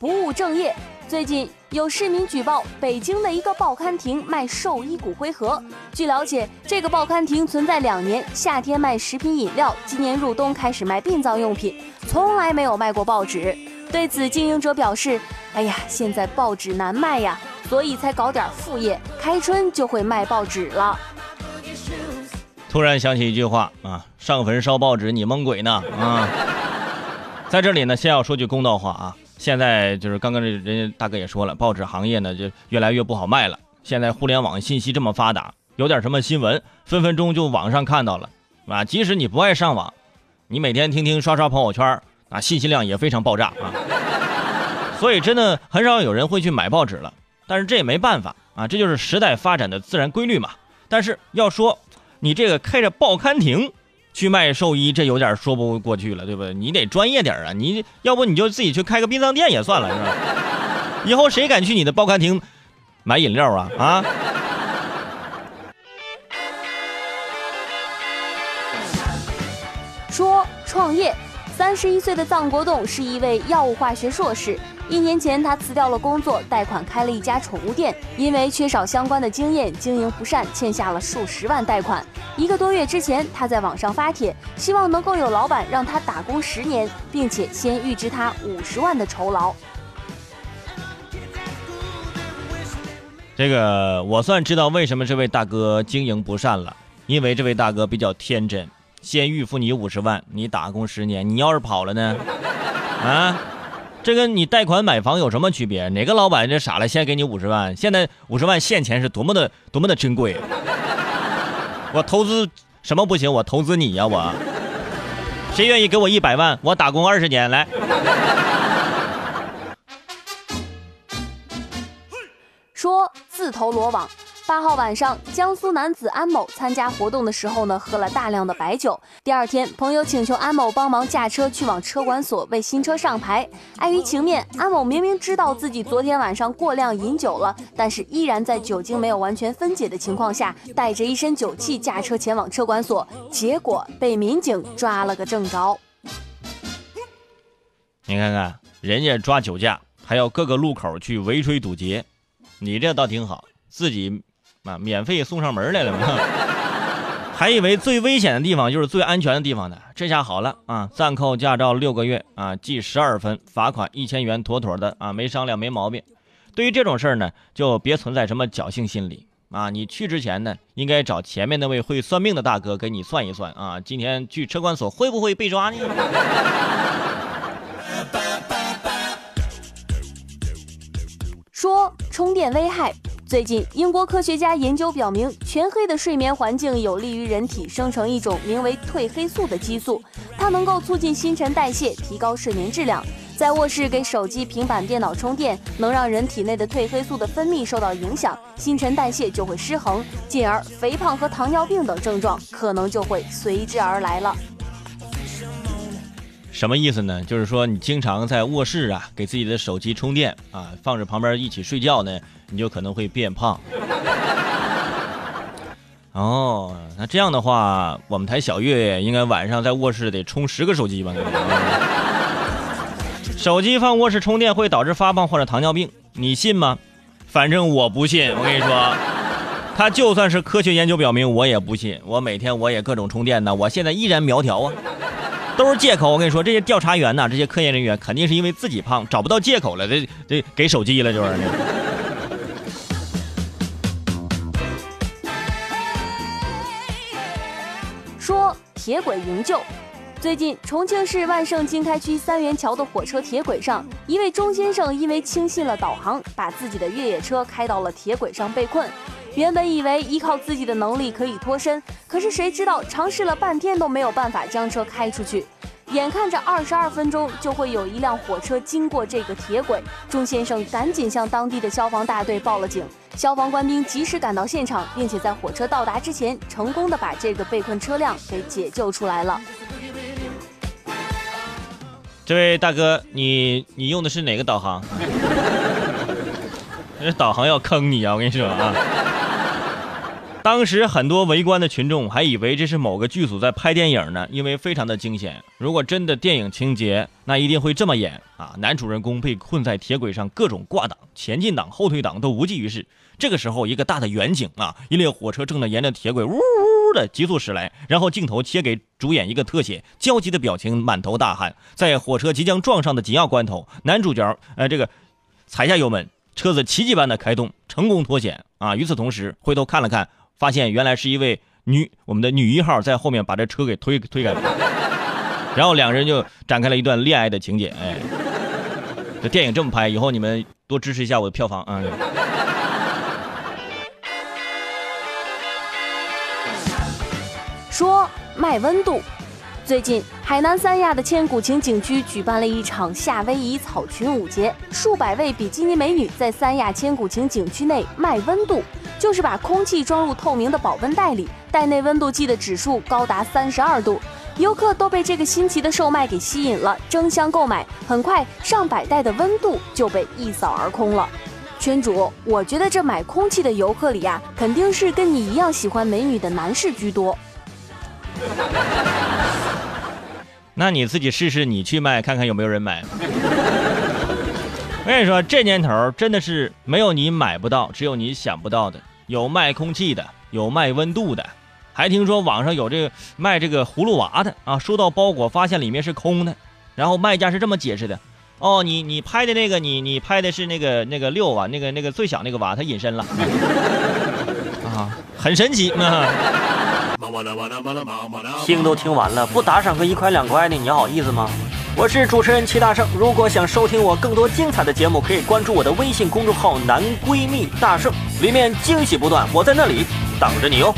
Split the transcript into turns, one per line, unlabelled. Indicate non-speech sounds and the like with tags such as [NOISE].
不务正业。最近有市民举报，北京的一个报刊亭卖兽医骨灰盒。据了解，这个报刊亭存在两年，夏天卖食品饮料，今年入冬开始卖殡葬用品，从来没有卖过报纸。对此，经营者表示：“哎呀，现在报纸难卖呀，所以才搞点副业，开春就会卖报纸了。”
突然想起一句话啊，上坟烧报纸，你蒙鬼呢啊！在这里呢，先要说句公道话啊，现在就是刚刚这人家大哥也说了，报纸行业呢就越来越不好卖了。现在互联网信息这么发达，有点什么新闻，分分钟就网上看到了啊。即使你不爱上网，你每天听听刷刷朋友圈啊，信息量也非常爆炸啊。[LAUGHS] 所以真的很少有人会去买报纸了。但是这也没办法啊，这就是时代发展的自然规律嘛。但是要说。你这个开着报刊亭去卖寿衣，这有点说不过去了，对不对？你得专业点啊！你要不你就自己去开个殡葬店也算了，是吧？以后谁敢去你的报刊亭买饮料啊？啊？
三十一岁的臧国栋是一位药物化学硕士。一年前，他辞掉了工作，贷款开了一家宠物店。因为缺少相关的经验，经营不善，欠下了数十万贷款。一个多月之前，他在网上发帖，希望能够有老板让他打工十年，并且先预支他五十万的酬劳。
这个我算知道为什么这位大哥经营不善了，因为这位大哥比较天真，先预付你五十万，你打工十年，你要是跑了呢？啊？这跟你贷款买房有什么区别？哪个老板这傻了，先给你五十万？现在五十万现钱是多么的多么的珍贵。我投资什么不行？我投资你呀！我，谁愿意给我一百万？我打工二十年来。
说自投罗网。八号晚上，江苏男子安某参加活动的时候呢，喝了大量的白酒。第二天，朋友请求安某帮忙驾车去往车管所为新车上牌。碍于情面，安某明明知道自己昨天晚上过量饮酒了，但是依然在酒精没有完全分解的情况下，带着一身酒气驾车前往车管所，结果被民警抓了个正着。
你看看，人家抓酒驾还要各个路口去围追堵截，你这倒挺好，自己。啊，免费送上门来了嘛？还以为最危险的地方就是最安全的地方呢。这下好了啊，暂扣驾照六个月啊，记十二分，罚款一千元，妥妥的啊，没商量，没毛病。对于这种事儿呢，就别存在什么侥幸心理啊。你去之前呢，应该找前面那位会算命的大哥给你算一算啊，今天去车管所会不会被抓呢？
说充电危害。最近，英国科学家研究表明，全黑的睡眠环境有利于人体生成一种名为褪黑素的激素，它能够促进新陈代谢，提高睡眠质量。在卧室给手机、平板电脑充电，能让人体内的褪黑素的分泌受到影响，新陈代谢就会失衡，进而肥胖和糖尿病等症状可能就会随之而来了。
什么意思呢？就是说你经常在卧室啊给自己的手机充电啊，放着旁边一起睡觉呢。你就可能会变胖。[LAUGHS] 哦，那这样的话，我们台小月应该晚上在卧室得充十个手机吧？手机放卧室充电会导致发胖或者糖尿病，你信吗？反正我不信。我跟你说，[LAUGHS] 他就算是科学研究表明，我也不信。我每天我也各种充电呢，我现在依然苗条啊，都是借口。我跟你说，这些调查员呐，这些科研人员肯定是因为自己胖找不到借口了，这这给手机了，就是。[LAUGHS]
说铁轨营救。最近，重庆市万盛经开区三元桥的火车铁轨上，一位钟先生因为轻信了导航，把自己的越野车开到了铁轨上被困。原本以为依靠自己的能力可以脱身，可是谁知道尝试了半天都没有办法将车开出去。眼看着二十二分钟就会有一辆火车经过这个铁轨，钟先生赶紧向当地的消防大队报了警。消防官兵及时赶到现场，并且在火车到达之前，成功的把这个被困车辆给解救出来了。
这位大哥，你你用的是哪个导航？[LAUGHS] 这导航要坑你啊！我跟你说啊。当时很多围观的群众还以为这是某个剧组在拍电影呢，因为非常的惊险。如果真的电影情节，那一定会这么演啊！男主人公被困在铁轨上，各种挂挡、前进挡、后退挡都无济于事。这个时候，一个大的远景啊，一列火车正在沿着铁轨呜呜的急速驶来，然后镜头切给主演一个特写，焦急的表情，满头大汗。在火车即将撞上的紧要关头，男主角呃这个踩下油门，车子奇迹般的开动，成功脱险啊！与此同时，回头看了看。发现原来是一位女，我们的女一号在后面把这车给推推开，然后两人就展开了一段恋爱的情节。哎，这电影这么拍，以后你们多支持一下我的票房啊！
说卖温度。最近，海南三亚的千古情景区举办了一场夏威夷草裙舞节，数百位比基尼美女在三亚千古情景区内卖温度，就是把空气装入透明的保温袋里，袋内温度计的指数高达三十二度，游客都被这个新奇的售卖给吸引了，争相购买，很快上百袋的温度就被一扫而空了。圈主，我觉得这买空气的游客里呀，肯定是跟你一样喜欢美女的男士居多。[LAUGHS]
那你自己试试，你去卖看看有没有人买。[LAUGHS] 我跟你说，这年头真的是没有你买不到，只有你想不到的。有卖空气的，有卖温度的，还听说网上有这个卖这个葫芦娃的啊！收到包裹发现里面是空的，然后卖家是这么解释的：哦，你你拍的那个，你你拍的是那个那个六娃，那个那个最小那个娃，他隐身了 [LAUGHS] 啊，很神奇啊。
听都听完了，不打赏个一块两块的，你好意思吗？我是主持人齐大圣，如果想收听我更多精彩的节目，可以关注我的微信公众号“男闺蜜大圣”，里面惊喜不断，我在那里等着你哦。